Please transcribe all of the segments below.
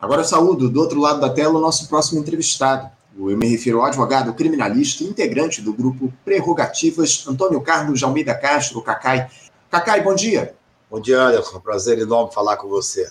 Agora eu saúdo do outro lado da tela o nosso próximo entrevistado. Eu me refiro ao advogado criminalista integrante do grupo Prerrogativas, Antônio Carlos Almeida Castro, Cacai. Cacai, bom dia. Bom dia, Anderson. Prazer enorme falar com você.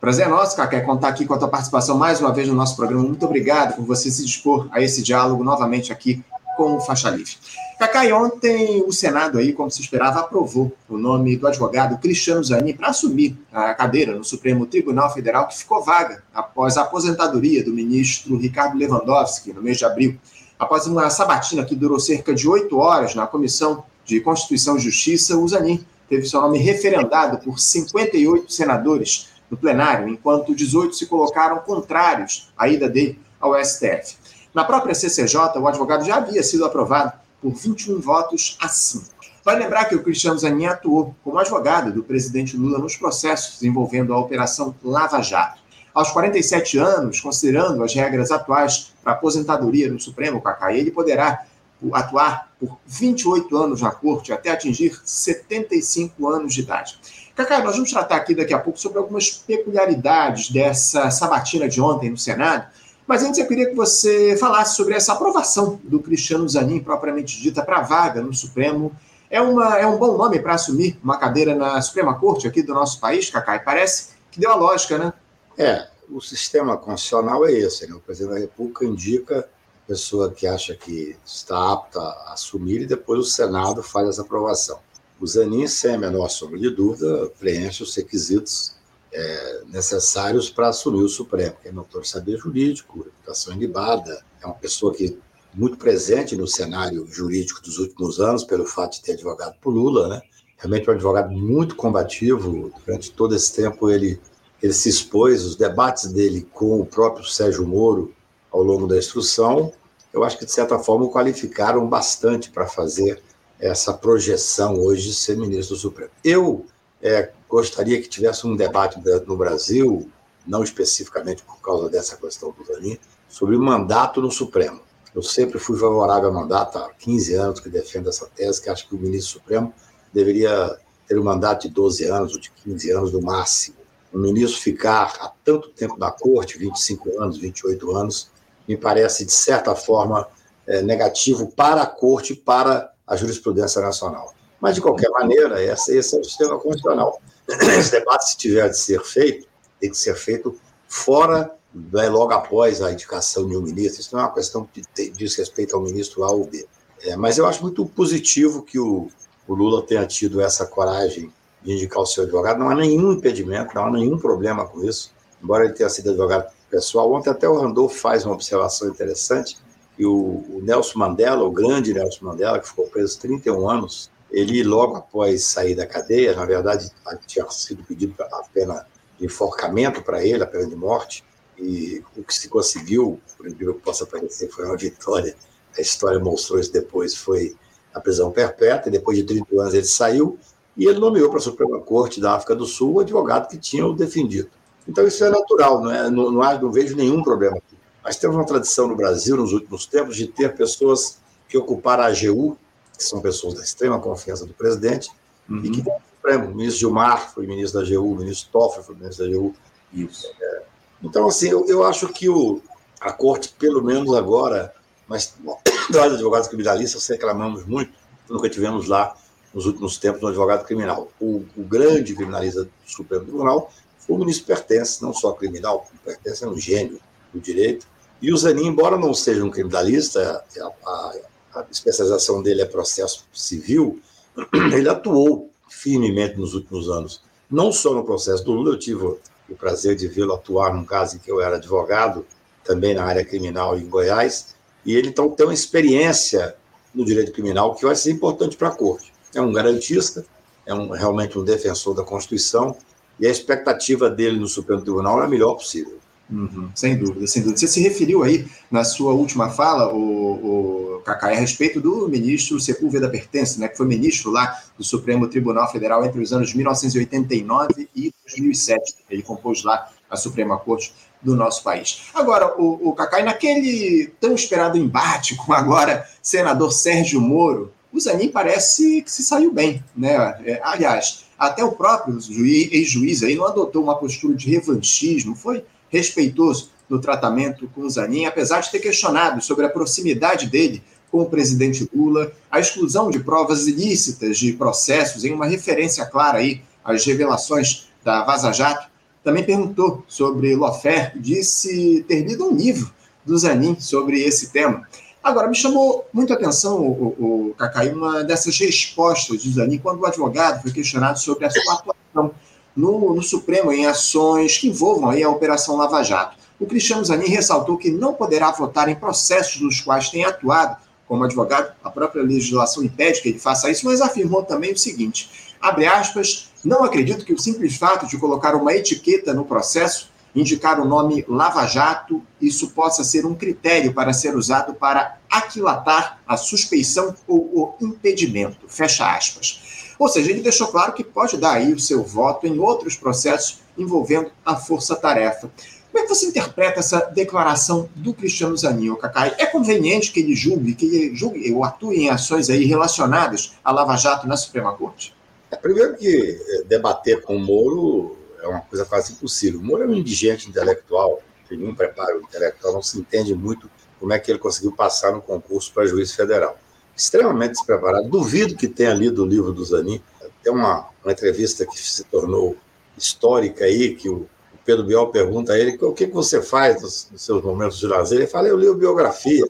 Prazer é nosso, Cacai, contar aqui com a tua participação mais uma vez no nosso programa. Muito obrigado por você se dispor a esse diálogo novamente aqui com o Faixa Livre. Cacai, ontem o Senado aí, como se esperava, aprovou o nome do advogado Cristiano Zanin para assumir a cadeira no Supremo Tribunal Federal, que ficou vaga após a aposentadoria do ministro Ricardo Lewandowski, no mês de abril. Após uma sabatina que durou cerca de oito horas na Comissão de Constituição e Justiça, o Zanin teve seu nome referendado por 58 senadores no plenário, enquanto 18 se colocaram contrários à ida dele ao STF. Na própria CCJ, o advogado já havia sido aprovado por 21 votos a 5. Vale lembrar que o Cristiano Zanin atuou como advogado do presidente Lula nos processos envolvendo a Operação Lava Jato. Aos 47 anos, considerando as regras atuais para aposentadoria no Supremo, Cacá, ele poderá atuar por 28 anos na corte até atingir 75 anos de idade. Cacá, nós vamos tratar aqui daqui a pouco sobre algumas peculiaridades dessa sabatina de ontem no Senado, mas antes eu queria que você falasse sobre essa aprovação do Cristiano Zanin, propriamente dita, para a vaga no Supremo. É, uma, é um bom nome para assumir uma cadeira na Suprema Corte aqui do nosso país, Cacai? Parece que deu a lógica, né? É, o sistema constitucional é esse, né? O presidente da República indica a pessoa que acha que está apta a assumir e depois o Senado faz essa aprovação. O Zanin, sem a menor sombra de dúvida, preenche os requisitos é, necessários para assumir o Supremo, que é notório saber jurídico, reputação ilibada, é uma pessoa que muito presente no cenário jurídico dos últimos anos, pelo fato de ter advogado por Lula, né? Realmente um advogado muito combativo. Durante todo esse tempo ele, ele se expôs, os debates dele com o próprio Sérgio Moro ao longo da instrução, eu acho que de certa forma o qualificaram bastante para fazer essa projeção hoje de ser ministro do Supremo. Eu é, gostaria que tivesse um debate no Brasil, não especificamente por causa dessa questão do Zanin, sobre o mandato no Supremo. Eu sempre fui favorável ao mandato, há 15 anos que defendo essa tese, que acho que o ministro Supremo deveria ter um mandato de 12 anos ou de 15 anos no máximo. O ministro ficar há tanto tempo na corte, 25 anos, 28 anos, me parece, de certa forma, é, negativo para a corte e para a jurisprudência nacional. Mas, de qualquer maneira, esse, é o sistema constitucional. Esse debate, se tiver de ser feito, tem que ser feito fora, né, logo após a indicação de um ministro. Isso não é uma questão que diz respeito ao ministro A ou B. É, mas eu acho muito positivo que o, o Lula tenha tido essa coragem de indicar o seu advogado. Não há nenhum impedimento, não há nenhum problema com isso. Embora ele tenha sido advogado pessoal, ontem até o Randolph faz uma observação interessante, o, o Nelson Mandela, o grande Nelson Mandela, que ficou preso 31 anos, ele, logo após sair da cadeia, na verdade, tinha sido pedido a pena de enforcamento para ele, a pena de morte, e o que se conseguiu, por incrível que possa parecer, foi uma vitória. A história mostrou isso depois, foi a prisão perpétua, e depois de 30 anos ele saiu, e ele nomeou para a Suprema Corte da África do Sul o advogado que tinha o defendido. Então isso é natural, não, é, não, não, não vejo nenhum problema aqui. Mas temos uma tradição no Brasil, nos últimos tempos, de ter pessoas que ocuparam a AGU, que são pessoas da extrema confiança do presidente, uhum. e que tem o Supremo. O ministro Gilmar foi ministro da AGU, o ministro Toffoli foi ministro da AGU. Isso. É, então, assim, eu, eu acho que o, a corte, pelo menos agora, mas nós, advogados criminalistas, reclamamos muito, nunca tivemos lá, nos últimos tempos, um advogado criminal. O, o grande criminalista do Supremo Tribunal foi o ministro Pertence, não só criminal, Pertence é um gênio do direito. E o Zanin, embora não seja um criminalista, a, a, a especialização dele é processo civil, ele atuou firmemente nos últimos anos, não só no processo do Lula, eu tive o prazer de vê-lo atuar num caso em que eu era advogado, também na área criminal em Goiás, e ele então tem uma experiência no direito criminal que vai ser importante para a corte. É um garantista, é um, realmente um defensor da Constituição, e a expectativa dele no Supremo Tribunal é a melhor possível. Uhum, sem dúvida, sem dúvida. Você se referiu aí na sua última fala, o, o Cacai, a respeito do ministro Sepúlveda Pertence, né, que foi ministro lá do Supremo Tribunal Federal entre os anos de 1989 e 2007. Ele compôs lá a Suprema Corte do nosso país. Agora, o, o Cacai, naquele tão esperado embate com agora senador Sérgio Moro, o Zanin parece que se saiu bem, né? É, aliás, até o próprio ex-juiz aí não adotou uma postura de revanchismo, foi respeitoso no tratamento com o Zanin, apesar de ter questionado sobre a proximidade dele com o presidente Lula, a exclusão de provas ilícitas de processos, em uma referência clara aí às revelações da Vaza Jato. Também perguntou sobre Lofer, disse ter lido um livro do Zanin sobre esse tema. Agora, me chamou muito atenção, o, o, Cacai, uma dessas respostas do Zanin, quando o advogado foi questionado sobre a sua atuação no, no Supremo em ações que envolvam aí a Operação Lava Jato. O Cristiano Zanin ressaltou que não poderá votar em processos nos quais tem atuado como advogado, a própria legislação impede que ele faça isso, mas afirmou também o seguinte: abre aspas, não acredito que o simples fato de colocar uma etiqueta no processo, indicar o nome Lava Jato, isso possa ser um critério para ser usado para aquilatar a suspeição ou o impedimento. Fecha aspas. Ou seja, ele deixou claro que pode dar aí o seu voto em outros processos envolvendo a força-tarefa. Como é que você interpreta essa declaração do Cristiano Zanin, Cacai? É conveniente que ele julgue, que ele julgue ou atue em ações aí relacionadas à Lava Jato na Suprema Corte? É, primeiro que é, debater com o Moro é uma coisa quase impossível. O Moro é um indigente intelectual, tem nenhum preparo intelectual, não se entende muito como é que ele conseguiu passar no concurso para juiz federal. Extremamente despreparado. Duvido que tenha lido o livro do Zanin. Tem uma, uma entrevista que se tornou histórica aí, que o Pedro Biol pergunta a ele o que, que você faz nos, nos seus momentos de lazer. Ele fala, eu leio biografia.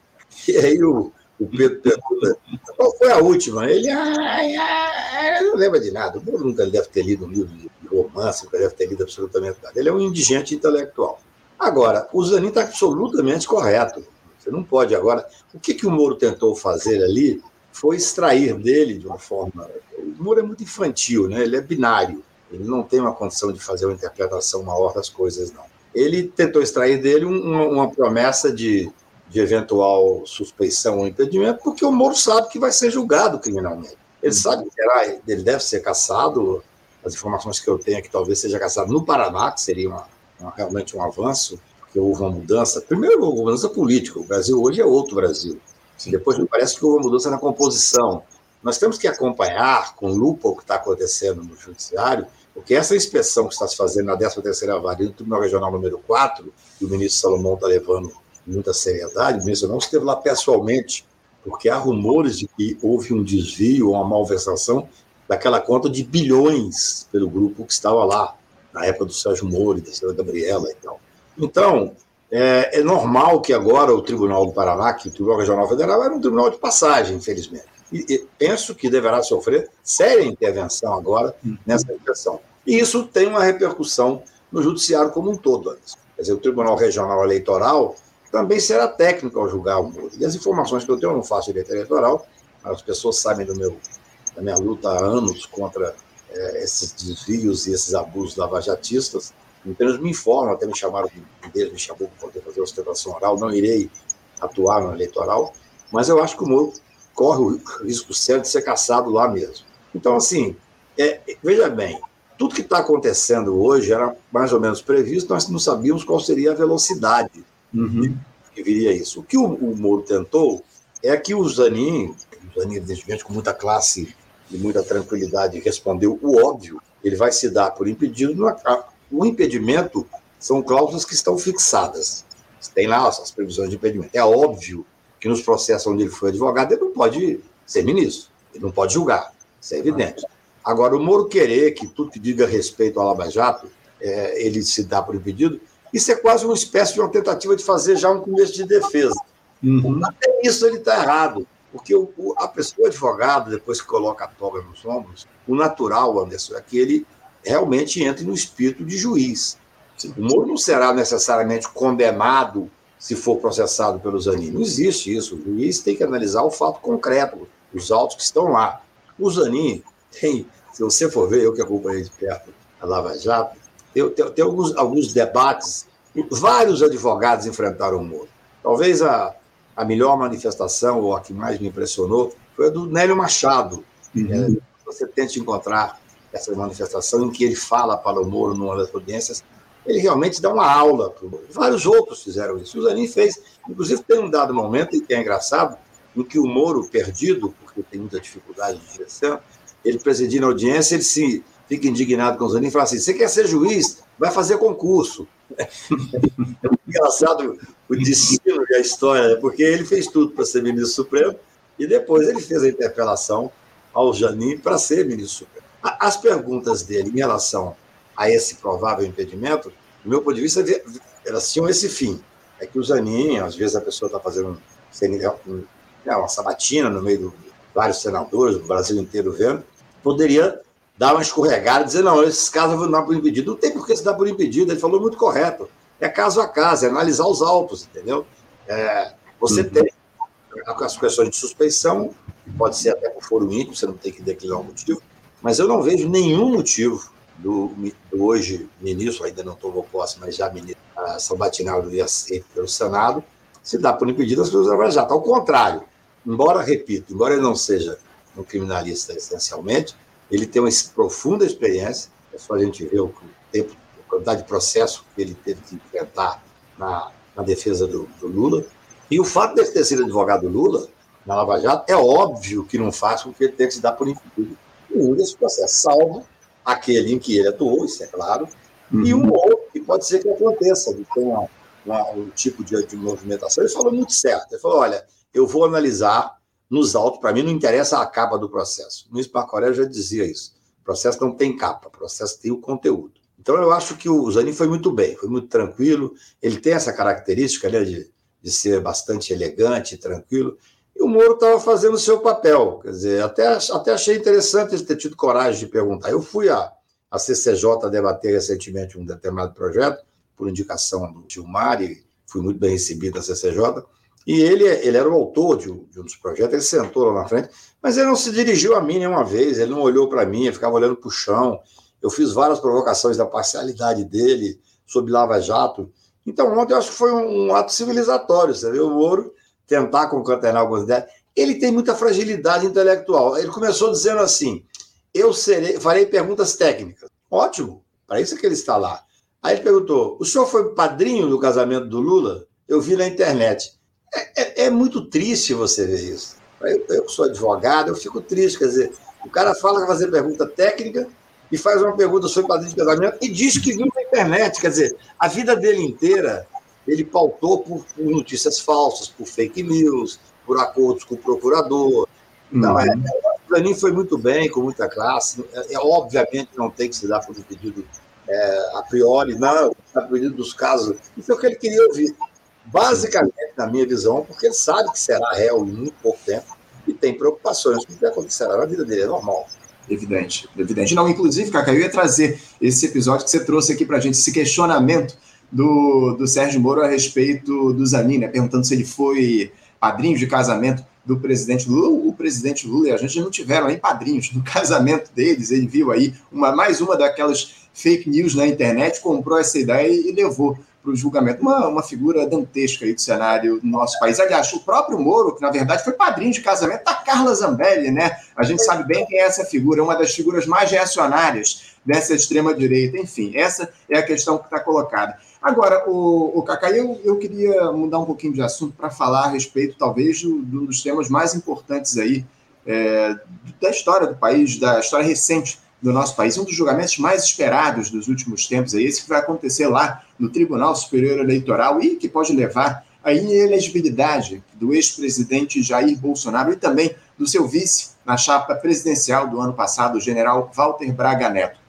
E aí o, o Pedro pergunta, qual foi a última? Ele, ai, ai, não lembra de nada. O nunca deve ter lido um livro de romance, nunca deve ter lido absolutamente nada. Ele é um indigente intelectual. Agora, o Zanin está absolutamente correto. Você não pode agora. O que, que o Moro tentou fazer ali foi extrair dele de uma forma. O Moro é muito infantil, né? ele é binário. Ele não tem uma condição de fazer uma interpretação maior das coisas, não. Ele tentou extrair dele uma, uma promessa de, de eventual suspeição ou impedimento, porque o Moro sabe que vai ser julgado criminalmente. Ele uhum. sabe que será, ele deve ser caçado. As informações que eu tenho é que talvez seja caçado no Paraná, que seria uma, uma, realmente um avanço, porque houve uma mudança. Primeiro, houve uma mudança política. O Brasil hoje é outro Brasil. Sim. Depois, me parece que houve uma mudança na composição. Nós temos que acompanhar com lupa o que está acontecendo no Judiciário porque essa inspeção que está se fazendo na 13ª Vara do Tribunal Regional número 4, que o ministro Salomão está levando muita seriedade, o ministro não esteve lá pessoalmente, porque há rumores de que houve um desvio, uma malversação daquela conta de bilhões pelo grupo que estava lá, na época do Sérgio Moro, da senhora Gabriela e tal. Então, é, é, normal que agora o Tribunal do Paraná, que o Tribunal Regional Federal era um tribunal de passagem, infelizmente. E, e penso que deverá sofrer séria intervenção agora nessa questão. E isso tem uma repercussão no judiciário como um todo. Quer dizer, o Tribunal Regional Eleitoral também será técnico ao julgar o muro. E as informações que eu tenho, eu não faço direito eleitoral, as pessoas sabem do meu, da minha luta há anos contra é, esses desvios e esses abusos lavajatistas. Então, eles me informam, até me chamaram, um deles me chamou para poder fazer ostentação oral, não irei atuar no eleitoral, mas eu acho que o Moro corre o risco sério de ser caçado lá mesmo. Então, assim, é, veja bem, tudo que está acontecendo hoje era mais ou menos previsto, nós não sabíamos qual seria a velocidade uhum. que viria isso. O que o, o Moro tentou é que o Zanin, o Zanin, evidentemente, com muita classe e muita tranquilidade, respondeu o óbvio, ele vai se dar por impedido. O impedimento são cláusulas que estão fixadas. Tem lá as previsões de impedimento. É óbvio que nos processos onde ele foi advogado, ele não pode ser ministro, ele não pode julgar, isso é evidente. Agora, o Moro querer que tudo que diga respeito ao Lava Jato, é, ele se dá por impedido, isso é quase uma espécie de uma tentativa de fazer já um começo de defesa. Uhum. Até isso ele está errado, porque o, o, a pessoa advogado, depois que coloca a toga nos ombros, o natural, Anderson, é que ele realmente entre no espírito de juiz. O Moro não será necessariamente condenado se for processado pelo Zanin. Não existe isso. O juiz tem que analisar o fato concreto, os autos que estão lá. O Zanin tem se você for ver, eu que acompanhei de perto a Lava Jato, tem, tem, tem alguns, alguns debates, vários advogados enfrentaram o Moro. Talvez a, a melhor manifestação, ou a que mais me impressionou, foi a do Nélio Machado. Uhum. É, você tente encontrar essa manifestação em que ele fala para o Moro numa das audiências, ele realmente dá uma aula para o Moro. Vários outros fizeram isso. O Zanin fez. Inclusive, tem um dado momento em que é engraçado, em que o Moro, perdido, porque tem muita dificuldade de direção, ele presidindo a audiência, ele se fica indignado com o Zanin e fala assim: você quer ser juiz? Vai fazer concurso. É engraçado o destino e a história, porque ele fez tudo para ser ministro supremo e depois ele fez a interpelação ao Janin para ser ministro supremo. As perguntas dele em relação a esse provável impedimento, do meu ponto de vista, elas tinham esse fim. É que o Zanin, às vezes a pessoa está fazendo um, uma sabatina no meio de vários senadores do Brasil inteiro vendo, poderia dar uma escorregada e dizer, não, esses casos eu vou dar por impedido. Não tem por que se dar por impedido, ele falou muito correto. É caso a caso, é analisar os autos, entendeu? É, você uhum. tem as questões de suspeição, pode ser até por foro íntimo, você não tem que declinar o motivo, mas eu não vejo nenhum motivo do, do hoje ministro, ainda não tomou posse, mas já ministro São Batinaldo e aceito pelo Senado, se dá por impedido as pessoas da Jato. Ao contrário, embora, repito, embora ele não seja um criminalista essencialmente, ele tem uma profunda experiência, é só a gente ver o tempo, a quantidade de processo que ele teve que enfrentar na, na defesa do, do Lula. E o fato de ter sido advogado do Lula na Lava Jato é óbvio que não faz com que ele tenha que se dar por impedido nenhum desse processo, salvo aquele em que ele atuou, isso é claro, uhum. e um outro que pode ser que aconteça, de ter uma, uma, um tipo de, de movimentação. Ele falou muito certo, ele falou, olha, eu vou analisar nos autos, para mim não interessa a capa do processo. Luiz Marco já dizia isso. O processo não tem capa, o processo tem o conteúdo. Então eu acho que o Zanin foi muito bem, foi muito tranquilo. Ele tem essa característica né, de, de ser bastante elegante e tranquilo. E o Moro estava fazendo o seu papel. Quer dizer, até, até achei interessante ele ter tido coragem de perguntar. Eu fui a CCJ debater recentemente um determinado projeto, por indicação do Gilmar, e fui muito bem recebido na CCJ. E ele, ele era o autor de um, de um dos projetos, ele sentou lá na frente, mas ele não se dirigiu a mim nenhuma vez, ele não olhou para mim, ele ficava olhando para o chão. Eu fiz várias provocações da parcialidade dele sobre Lava Jato. Então, ontem eu acho que foi um, um ato civilizatório, você? O Moro tentar concatenar algumas ideias. Ele tem muita fragilidade intelectual. Ele começou dizendo assim: eu serei, farei perguntas técnicas. Ótimo, para isso é que ele está lá. Aí ele perguntou: o senhor foi padrinho do casamento do Lula? Eu vi na internet. É, é, é muito triste você ver isso. Eu, eu sou advogado, eu fico triste. Quer dizer, o cara fala que vai fazer pergunta técnica e faz uma pergunta sobre padrinho de casamento e diz que viu na internet. Quer dizer, a vida dele inteira ele pautou por, por notícias falsas, por fake news, por acordos com o procurador. Então, uhum. é, para mim foi muito bem, com muita classe. É, é, obviamente não tem que se dar por um pedido é, a priori, não, a pedido dos casos. Isso é o que ele queria ouvir. Basicamente, na minha visão, porque ele sabe que será réu em muito pouco tempo e tem preocupações com o que acontecerá na vida dele, é normal. Evidente, evidente. Não, inclusive, Cacá, eu ia trazer esse episódio que você trouxe aqui para a gente, esse questionamento do, do Sérgio Moro a respeito do Zanin, né, perguntando se ele foi padrinho de casamento do presidente Lula. O presidente Lula e a gente não tiveram nem padrinhos no casamento deles. Ele viu aí uma, mais uma daquelas fake news na internet, comprou essa ideia e levou para o julgamento. Uma, uma figura dantesca aí do cenário do nosso país. Aliás, o próprio Moro, que na verdade foi padrinho de casamento da Carla Zambelli, né? A gente sabe bem quem é essa figura, uma das figuras mais reacionárias dessa extrema-direita. Enfim, essa é a questão que está colocada. Agora, o, o Cacá, eu, eu queria mudar um pouquinho de assunto para falar a respeito, talvez, de um dos temas mais importantes aí é, da história do país, da história recente do nosso país. Um dos julgamentos mais esperados dos últimos tempos é esse que vai acontecer lá no Tribunal Superior Eleitoral e que pode levar à inelegibilidade do ex-presidente Jair Bolsonaro e também do seu vice na chapa presidencial do ano passado, o general Walter Braga Neto.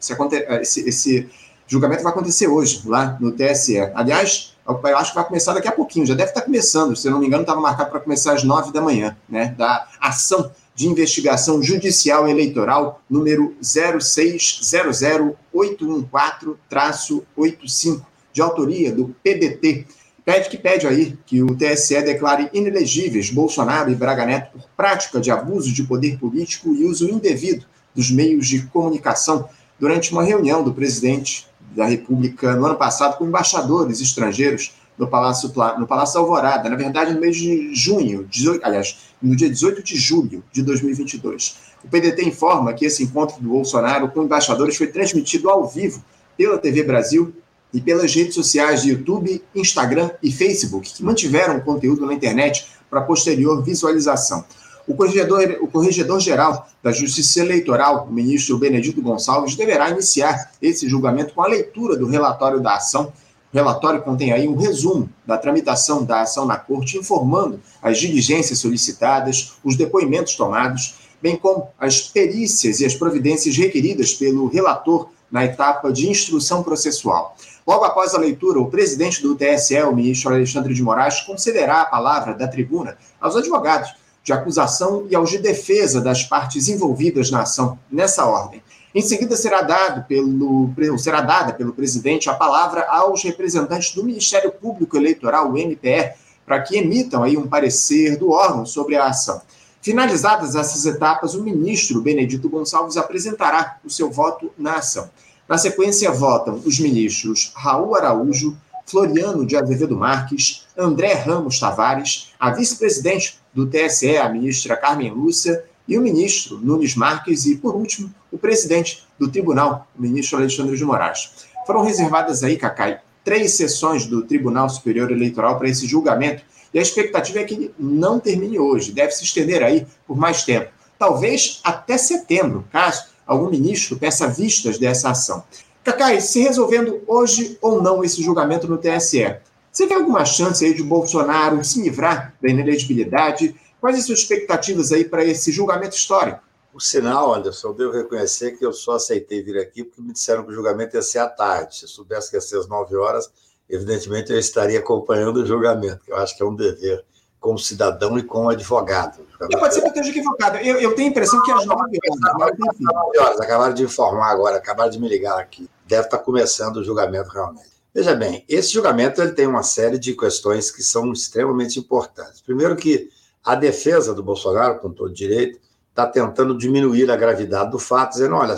Esse, esse, julgamento vai acontecer hoje, lá no TSE. Aliás, eu acho que vai começar daqui a pouquinho, já deve estar começando, se não me engano, estava marcado para começar às nove da manhã, né? Da ação de investigação judicial eleitoral número 0600814-85, de autoria do PDT. Pede que pede aí que o TSE declare inelegíveis Bolsonaro e Braga Neto por prática de abuso de poder político e uso indevido dos meios de comunicação durante uma reunião do presidente da República no ano passado com embaixadores estrangeiros no Palácio, no Palácio Alvorada, na verdade no mês de junho, 18, aliás, no dia 18 de julho de 2022. O PDT informa que esse encontro do Bolsonaro com embaixadores foi transmitido ao vivo pela TV Brasil e pelas redes sociais de YouTube, Instagram e Facebook, que mantiveram o conteúdo na internet para posterior visualização. O corregedor, o corregedor-geral da Justiça Eleitoral, o ministro Benedito Gonçalves, deverá iniciar esse julgamento com a leitura do relatório da ação O relatório contém aí um resumo da tramitação da ação na Corte, informando as diligências solicitadas, os depoimentos tomados, bem como as perícias e as providências requeridas pelo relator na etapa de instrução processual. Logo após a leitura, o presidente do TSE, o ministro Alexandre de Moraes, concederá a palavra da tribuna aos advogados de acusação e aos de defesa das partes envolvidas na ação, nessa ordem. Em seguida, será, dado pelo, será dada pelo presidente a palavra aos representantes do Ministério Público Eleitoral, o MPR, para que emitam aí um parecer do órgão sobre a ação. Finalizadas essas etapas, o ministro Benedito Gonçalves apresentará o seu voto na ação. Na sequência, votam os ministros Raul Araújo, Floriano de Azevedo Marques, André Ramos Tavares, a vice-presidente do TSE, a ministra Carmen Lúcia, e o ministro Nunes Marques, e, por último, o presidente do tribunal, o ministro Alexandre de Moraes. Foram reservadas aí, Cacai, três sessões do Tribunal Superior Eleitoral para esse julgamento, e a expectativa é que ele não termine hoje, deve se estender aí por mais tempo, talvez até setembro, caso algum ministro peça vistas dessa ação. Cacai, se resolvendo hoje ou não esse julgamento no TSE, você vê alguma chance aí de Bolsonaro se livrar da inelegibilidade? Quais as suas expectativas aí para esse julgamento histórico? O sinal, Anderson, eu devo reconhecer que eu só aceitei vir aqui porque me disseram que o julgamento ia ser à tarde. Se eu soubesse que ia ser às 9 horas, evidentemente eu estaria acompanhando o julgamento, que eu acho que é um dever como cidadão e como advogado. Eu pode ser que eu esteja equivocado. Eu, eu tenho a impressão que às 9 horas. 9 horas, acabaram de informar agora, acabaram de me ligar aqui. Deve estar começando o julgamento realmente. Veja bem, esse julgamento ele tem uma série de questões que são extremamente importantes. Primeiro que a defesa do Bolsonaro, com todo direito, está tentando diminuir a gravidade do fato, dizendo, olha,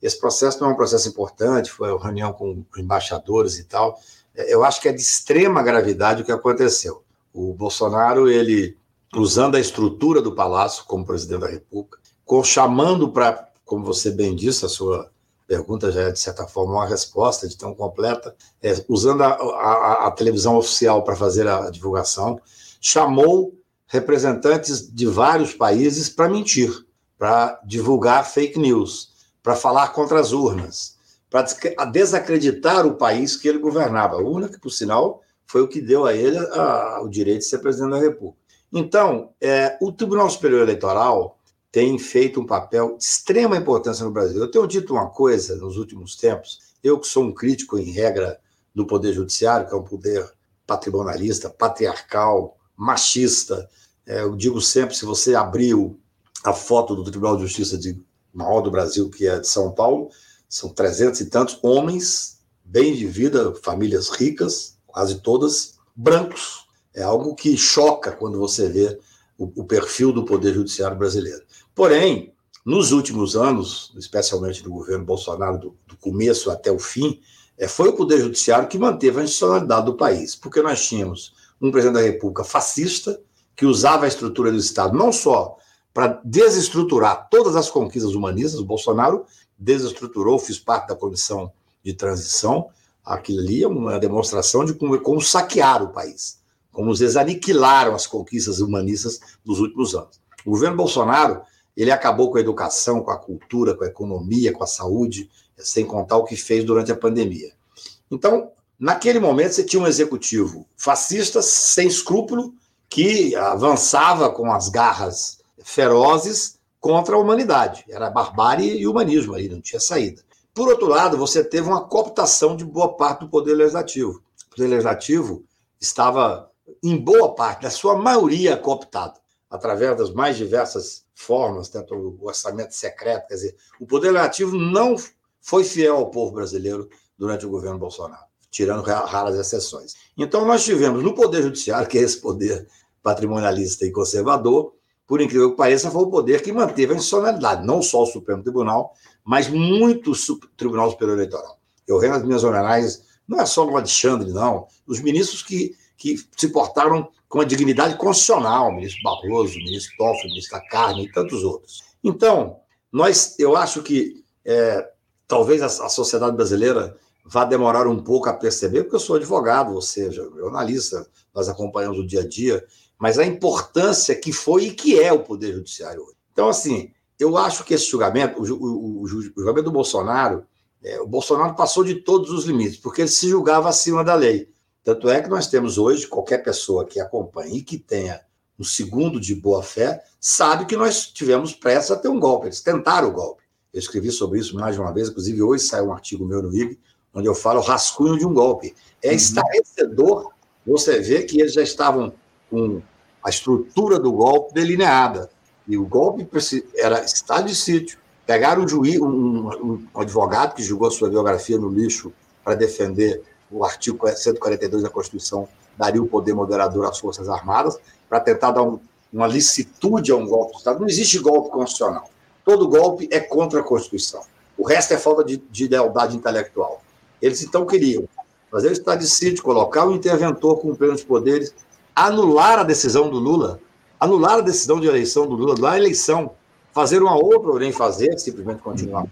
esse processo não é um processo importante, foi uma reunião com embaixadores e tal. Eu acho que é de extrema gravidade o que aconteceu. O Bolsonaro, ele, usando a estrutura do Palácio como presidente da República, chamando para, como você bem disse, a sua pergunta já é, de certa forma, uma resposta de tão completa, é, usando a, a, a televisão oficial para fazer a divulgação, chamou representantes de vários países para mentir, para divulgar fake news, para falar contra as urnas, para desacreditar o país que ele governava. A urna, que, por sinal, foi o que deu a ele a, o direito de ser presidente da República. Então, é, o Tribunal Superior Eleitoral tem feito um papel de extrema importância no Brasil. Eu tenho dito uma coisa nos últimos tempos, eu que sou um crítico em regra do Poder Judiciário, que é um poder patrimonialista, patriarcal, machista. É, eu digo sempre, se você abriu a foto do Tribunal de Justiça de maior do Brasil, que é de São Paulo, são trezentos e tantos homens, bem de vida, famílias ricas, quase todas, brancos. É algo que choca quando você vê o, o perfil do Poder Judiciário brasileiro. Porém, nos últimos anos, especialmente do governo Bolsonaro, do, do começo até o fim, é, foi o Poder Judiciário que manteve a institucionalidade do país, porque nós tínhamos um presidente da República fascista, que usava a estrutura do Estado não só para desestruturar todas as conquistas humanistas, o Bolsonaro desestruturou, fiz parte da comissão de transição, Aquilo ali é uma demonstração de como, como saquear o país, como eles aniquilaram as conquistas humanistas dos últimos anos. O governo Bolsonaro ele acabou com a educação, com a cultura, com a economia, com a saúde, sem contar o que fez durante a pandemia. Então, naquele momento, você tinha um executivo fascista, sem escrúpulo, que avançava com as garras ferozes contra a humanidade. Era barbárie e humanismo aí, não tinha saída. Por outro lado, você teve uma cooptação de boa parte do Poder Legislativo. O Poder Legislativo estava, em boa parte, na sua maioria, cooptado, através das mais diversas formas, tanto o orçamento secreto, quer dizer, o Poder Legislativo não foi fiel ao povo brasileiro durante o governo Bolsonaro, tirando raras exceções. Então, nós tivemos no Poder Judiciário, que é esse poder patrimonialista e conservador, por incrível que pareça, foi o poder que manteve a institucionalidade, não só o Supremo Tribunal, mas muito o Tribunal Superior Eleitoral. Eu rendo as minhas homenagens, não é só no Alexandre, não, os ministros que, que se portaram com a dignidade constitucional, o ministro Barroso, o ministro Toffoli, o ministro da Carne e tantos outros. Então, nós, eu acho que é, talvez a, a sociedade brasileira vá demorar um pouco a perceber, porque eu sou advogado, ou seja, jornalista, nós acompanhamos o dia a dia, mas a importância que foi e que é o Poder Judiciário hoje. Então, assim, eu acho que esse julgamento, o, o, o, o julgamento do Bolsonaro, é, o Bolsonaro passou de todos os limites, porque ele se julgava acima da lei. Tanto é que nós temos hoje, qualquer pessoa que acompanhe e que tenha um segundo de boa fé, sabe que nós tivemos pressa a ter um golpe. Eles tentaram o golpe. Eu escrevi sobre isso mais de uma vez, inclusive hoje saiu um artigo meu no IG, onde eu falo o rascunho de um golpe. É uhum. estarrecedor você ver que eles já estavam com a estrutura do golpe delineada. E o golpe era estado de sítio. Pegaram um juiz, um, um advogado que jogou a sua biografia no lixo para defender o artigo 142 da Constituição, daria o poder moderador às Forças Armadas, para tentar dar um, uma licitude a um golpe do Estado. Não existe golpe constitucional. Todo golpe é contra a Constituição. O resto é falta de, de lealdade intelectual. Eles então queriam fazer o estado de sítio, colocar o interventor com plenos poderes, anular a decisão do Lula, anular a decisão de eleição do Lula, da eleição, fazer uma outra, ou nem fazer, simplesmente continuar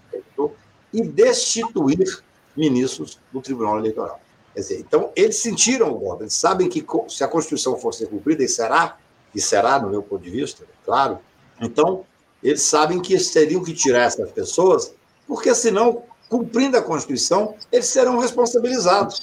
e destituir ministros do Tribunal Eleitoral. Quer dizer, então, eles sentiram o golpe, eles sabem que se a Constituição for ser cumprida, e será, e será, no meu ponto de vista, claro, então, eles sabem que eles teriam que tirar essas pessoas, porque senão, cumprindo a Constituição, eles serão responsabilizados.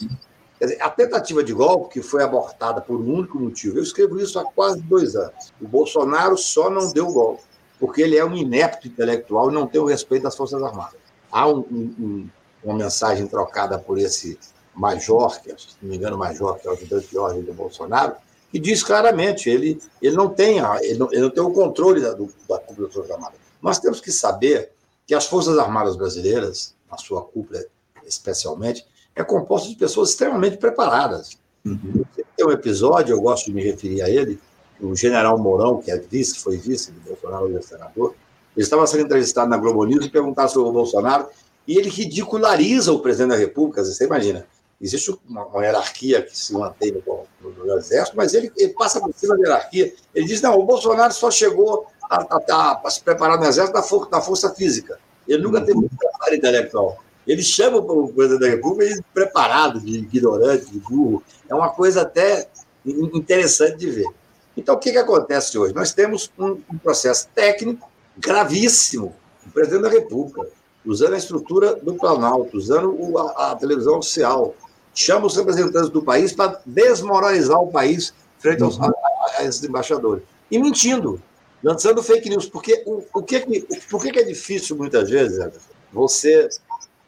Dizer, a tentativa de golpe, que foi abortada por um único motivo, eu escrevo isso há quase dois anos. O Bolsonaro só não deu golpe, porque ele é um inepto intelectual e não tem o respeito das Forças Armadas. Há um, um, uma mensagem trocada por esse major, que, se não me engano, major, que é o ajudante de ordem do Bolsonaro, que diz claramente, ele, ele, não, tem a, ele, não, ele não tem o controle da, do, da cúpula das Forças Armadas. Nós temos que saber que as Forças Armadas brasileiras, na sua cúpula especialmente, é composta de pessoas extremamente preparadas. Uhum. Tem um episódio, eu gosto de me referir a ele, o general Mourão, que é vice, foi vice do Bolsonaro, hoje é senador, ele estava sendo entrevistado na Globo News e perguntaram sobre o Bolsonaro, e ele ridiculariza o presidente da República, você imagina. Existe uma, uma hierarquia que se mantém no, no, no Exército, mas ele, ele, passa por cima da hierarquia. Ele diz: não, o Bolsonaro só chegou a, a, a se preparar no Exército da, for, da força física. Ele nunca teve muito preparo intelectual. Ele chama o presidente da República de preparado, de ignorante, de burro. É uma coisa até interessante de ver. Então, o que, que acontece hoje? Nós temos um, um processo técnico gravíssimo. O presidente da República usando a estrutura do Planalto, usando a, a televisão oficial. Chama os representantes do país para desmoralizar o país frente aos, a, a, esses embaixadores. E mentindo, lançando fake news. Porque o, o que, que, por que, que é difícil, muitas vezes, você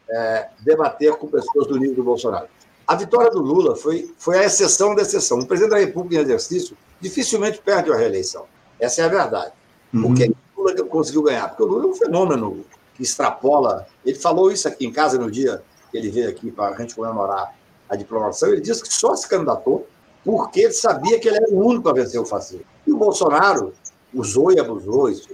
é, debater com pessoas do nível do Bolsonaro? A vitória do Lula foi, foi a exceção da exceção. O presidente da República em exercício dificilmente perde a reeleição. Essa é a verdade. Uhum. Porque o Lula conseguiu ganhar? Porque o Lula é um fenômeno que extrapola. Ele falou isso aqui em casa no dia que ele veio aqui para a gente comemorar a diplomação. Ele disse que só se candidatou porque ele sabia que ele era o único a vencer o fascismo. E o Bolsonaro usou e abusou. Isso,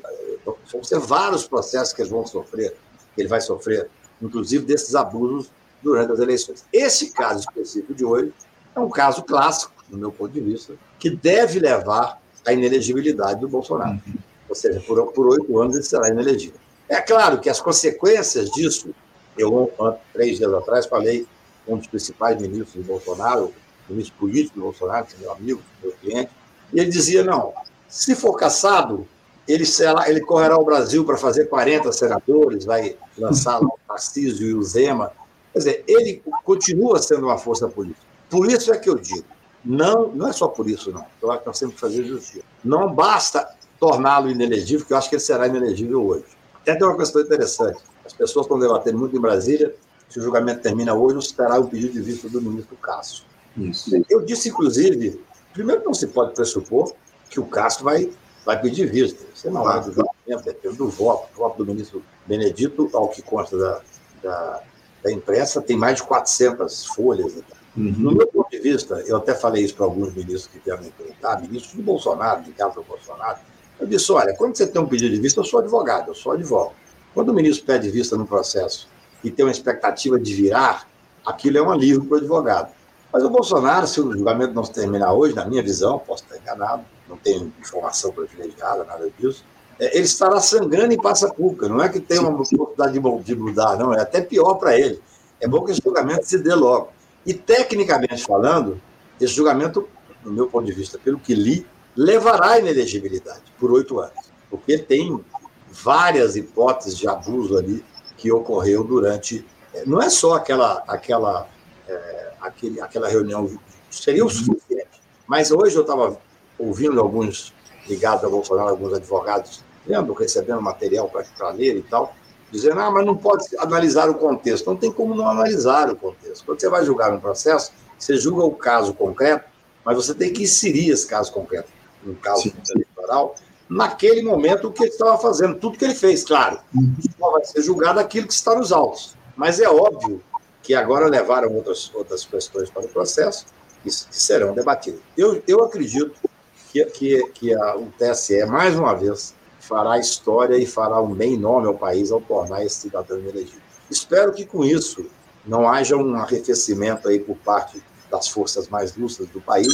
vão ser vários processos que eles vão sofrer, que ele vai sofrer, inclusive desses abusos durante as eleições. Esse caso específico de hoje é um caso clássico, do meu ponto de vista, que deve levar à inelegibilidade do Bolsonaro. Ou seja, por oito anos ele será inelegível. É claro que as consequências disso, eu, três dias atrás, falei com um dos principais ministros do Bolsonaro, o ministro político do Bolsonaro, que é meu amigo, meu cliente, e ele dizia: não, se for caçado, ele, será, ele correrá ao Brasil para fazer 40 senadores, vai lançar lá o Tarcísio e o Zema. Quer dizer, ele continua sendo uma força política. Por isso é que eu digo, não, não é só por isso, não. Eu acho que nós temos que fazer justiça. Não basta torná-lo inelegível, que eu acho que ele será inelegível hoje. Até tem uma questão interessante. As pessoas estão debatendo muito em Brasília se o julgamento termina hoje ou se terá o pedido de vista do ministro Cássio. Isso. Eu disse, inclusive, primeiro não se pode pressupor que o Cássio vai, vai pedir vista. Isso é normal do julgamento, depende do voto. O voto do ministro Benedito, ao que consta da, da, da imprensa, tem mais de 400 folhas. Uhum. No meu ponto de vista, eu até falei isso para alguns ministros que vieram me perguntar, ministros do Bolsonaro, ligados ao Bolsonaro, eu disse: olha, quando você tem um pedido de vista, eu sou advogado, eu sou advogado. Quando o ministro pede vista no processo e tem uma expectativa de virar, aquilo é um alívio para o advogado. Mas o Bolsonaro, se o julgamento não se terminar hoje, na minha visão, posso estar enganado, não tenho informação privilegiada, nada disso, é, ele estará sangrando em passa pública. Não é que tem uma oportunidade de mudar, não, é até pior para ele. É bom que esse julgamento se dê logo. E, tecnicamente falando, esse julgamento, no meu ponto de vista, pelo que li, levará à inelegibilidade por oito anos, porque tem várias hipóteses de abuso ali que ocorreu durante não é só aquela, aquela, é, aquele, aquela reunião, seria o suficiente. Mas hoje eu estava ouvindo alguns ligados a Bolsonaro, alguns advogados, lembro, recebendo material para ler e tal, dizendo, ah, mas não pode analisar o contexto. Não tem como não analisar o contexto. Quando você vai julgar um processo, você julga o caso concreto, mas você tem que inserir esse caso concreto, no caso Sim. eleitoral, naquele momento o que ele estava fazendo, tudo que ele fez, claro. Uhum. Só vai ser julgado aquilo que está nos autos. Mas é óbvio que agora levaram outras, outras questões para o processo que, que serão debatidas. Eu, eu acredito que, que, que a, o TSE, mais uma vez, fará história e fará um bem nome ao país ao tornar esse cidadão elegido. Espero que com isso não haja um arrefecimento aí por parte das forças mais lúcidas do país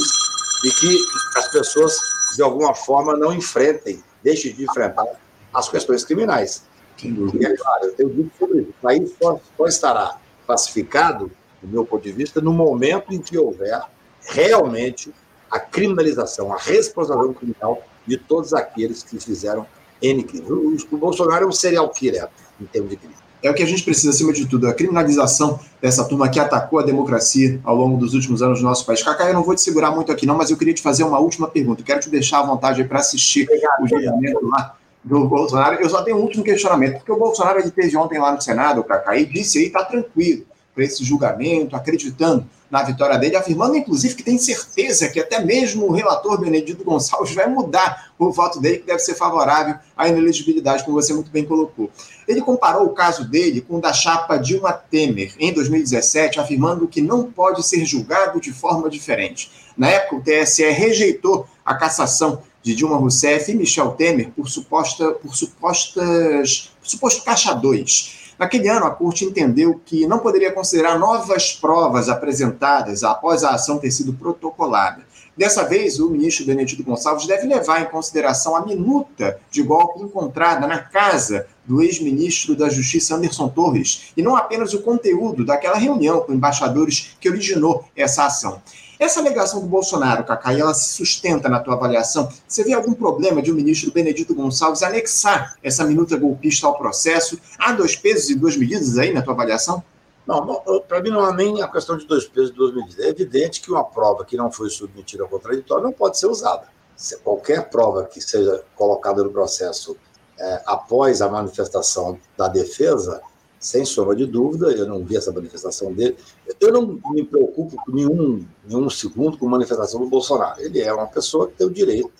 e que as pessoas, de alguma forma, não enfrentem, deixem de enfrentar as questões criminais. E é claro, eu tenho dito sobre isso. O país só, só estará pacificado, do meu ponto de vista, no momento em que houver realmente a criminalização, a responsabilização criminal de todos aqueles que fizeram N crimes. O Bolsonaro é um serial killer em termos de crime. É o que a gente precisa, acima de tudo, a criminalização dessa turma que atacou a democracia ao longo dos últimos anos no nosso país. Cacá, eu não vou te segurar muito aqui, não, mas eu queria te fazer uma última pergunta. Quero te deixar à vontade para assistir Obrigado, o julgamento lá do Bolsonaro. Eu só tenho um último questionamento, porque o Bolsonaro ele teve ontem lá no Senado, Cacá, e disse aí, está tranquilo para esse julgamento, acreditando na vitória dele, afirmando inclusive que tem certeza que até mesmo o relator Benedito Gonçalves vai mudar o voto dele, que deve ser favorável à inelegibilidade, como você muito bem colocou. Ele comparou o caso dele com o da chapa Dilma Temer, em 2017, afirmando que não pode ser julgado de forma diferente. Na época, o TSE rejeitou a cassação de Dilma Rousseff e Michel Temer por, suposta, por supostas, suposto caixa 2. Naquele ano, a Corte entendeu que não poderia considerar novas provas apresentadas após a ação ter sido protocolada. Dessa vez, o ministro Benedito Gonçalves deve levar em consideração a minuta de golpe encontrada na casa do ex-ministro da Justiça Anderson Torres, e não apenas o conteúdo daquela reunião com embaixadores que originou essa ação. Essa alegação do Bolsonaro, Cacá, ela se sustenta na tua avaliação? Você vê algum problema de o ministro Benedito Gonçalves anexar essa minuta golpista ao processo? Há dois pesos e duas medidas aí na tua avaliação? Não, para mim não há nem a questão de dois pesos e duas medidas. É evidente que uma prova que não foi submetida ao contraditório não pode ser usada. Se qualquer prova que seja colocada no processo é, após a manifestação da defesa, sem sombra de dúvida, eu não vi essa manifestação dele. Eu não me preocupo nenhum, nenhum segundo com a manifestação do Bolsonaro. Ele é uma pessoa que tem o direito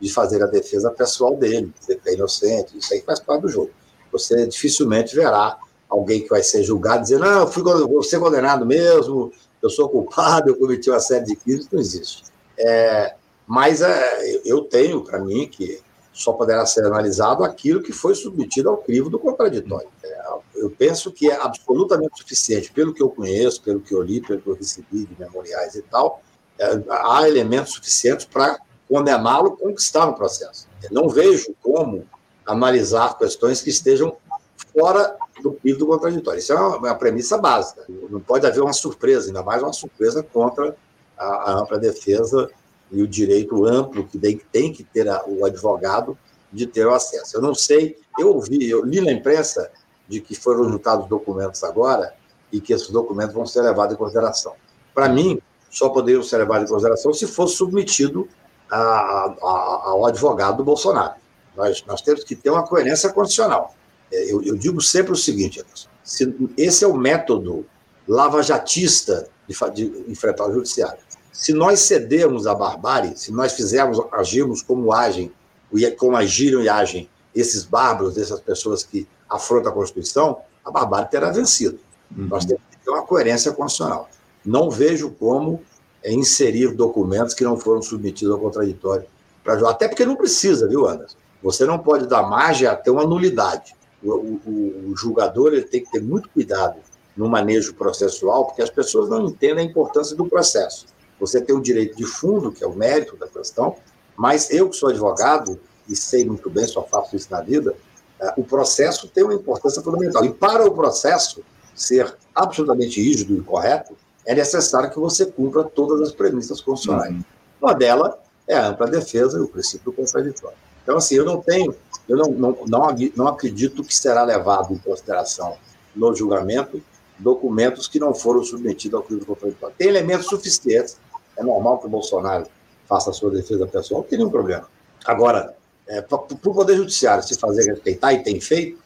de fazer a defesa pessoal dele, dizer que é inocente, isso aí faz parte do jogo. Você dificilmente verá alguém que vai ser julgado dizendo, não, eu fui, vou ser condenado mesmo, eu sou culpado, eu cometi uma série de crimes, não existe. É, mas é, eu tenho para mim que só poderá ser analisado aquilo que foi submetido ao crivo do contraditório. É, eu penso que é absolutamente suficiente, pelo que eu conheço, pelo que eu li, pelo que eu recebi de memoriais e tal, é, há elementos suficientes para condená-lo com o processo. Eu não vejo como analisar questões que estejam fora do crivo do contraditório. Isso é uma, uma, premissa básica. Não pode haver uma surpresa, ainda mais uma surpresa contra a, a ampla defesa e o direito amplo que tem que ter a, o advogado de ter o acesso. Eu não sei, eu ouvi, eu li na imprensa de que foram juntados documentos agora e que esses documentos vão ser levados em consideração. Para mim, só poderiam ser levados em consideração se fosse submetido a, a, ao advogado do Bolsonaro. Nós, nós temos que ter uma coerência constitucional. É, eu, eu digo sempre o seguinte, se esse é o método lavajatista de, de enfrentar o judiciário. Se nós cedermos à barbárie, se nós fizermos, agirmos como agem, como agiram e agem esses bárbaros, essas pessoas que afrontam a Constituição, a barbárie terá vencido. Uhum. Nós temos que ter uma coerência constitucional. Não vejo como é, inserir documentos que não foram submetidos ao contraditório para Até porque não precisa, viu, Anderson? Você não pode dar margem a ter uma nulidade. O, o, o julgador ele tem que ter muito cuidado no manejo processual, porque as pessoas não entendem a importância do processo. Você tem o direito de fundo, que é o mérito da questão, mas eu que sou advogado, e sei muito bem, só faço isso na vida, o processo tem uma importância fundamental. E para o processo ser absolutamente rígido e correto, é necessário que você cumpra todas as premissas constitucionais. Uhum. Uma delas é a ampla defesa e o princípio contraditório. Então, assim, eu não tenho, eu não, não, não, não acredito que será levado em consideração no julgamento documentos que não foram submetidos ao crime de Tem elementos suficientes. É normal que o Bolsonaro faça a sua defesa pessoal, não tem nenhum problema. Agora, é, para o Poder Judiciário se fazer respeitar, e tem feito,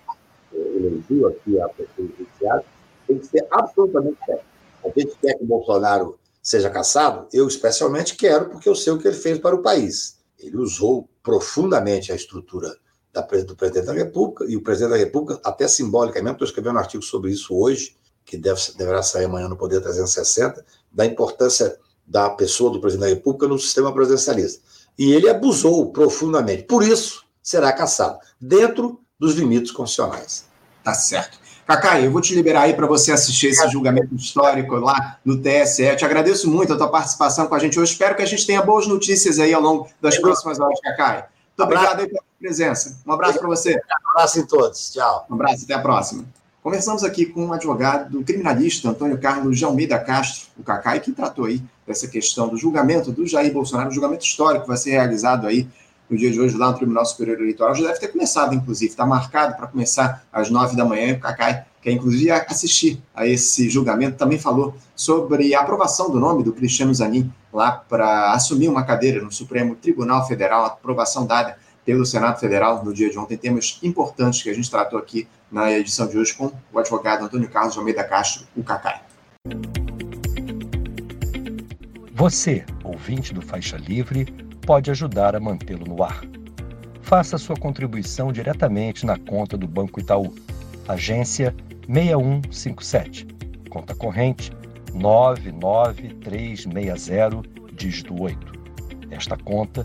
ele viu aqui a Poder Judiciário, tem que ser absolutamente sério. A gente quer que o Bolsonaro seja caçado? Eu, especialmente, quero, porque eu sei o que ele fez para o país. Ele usou profundamente a estrutura da, do presidente da República, e o presidente da República, até simbolicamente, estou escrevendo um artigo sobre isso hoje, que deve, deverá sair amanhã no Poder 360, da importância da pessoa do presidente da República no sistema presidencialista. E ele abusou profundamente. Por isso, será caçado, dentro dos limites constitucionais. Tá certo. Cacai, eu vou te liberar aí para você assistir esse julgamento histórico lá no TSE. Eu te agradeço muito a tua participação com a gente hoje. Espero que a gente tenha boas notícias aí ao longo das próximas horas, Cacai. Muito obrigado aí pela presença. Um abraço para você. Um abraço em todos. Tchau. Um abraço, até a próxima. Conversamos aqui com um advogado criminalista, Antônio Carlos de Almeida Castro, o Cacai, que tratou aí dessa questão do julgamento do Jair Bolsonaro, um julgamento histórico que vai ser realizado aí no dia de hoje lá no Tribunal Superior Eleitoral. Já deve ter começado, inclusive, está marcado para começar às nove da manhã. O Cacai quer, inclusive, assistir a esse julgamento. Também falou sobre a aprovação do nome do Cristiano Zanin lá para assumir uma cadeira no Supremo Tribunal Federal, aprovação dada pelo Senado Federal no dia de ontem. Temas importantes que a gente tratou aqui na edição de hoje com o advogado Antônio Carlos Almeida Castro, o Cacai. Você, ouvinte do Faixa Livre, pode ajudar a mantê-lo no ar. Faça sua contribuição diretamente na conta do Banco Itaú, agência 6157, conta corrente 99360, dígito 8. Esta conta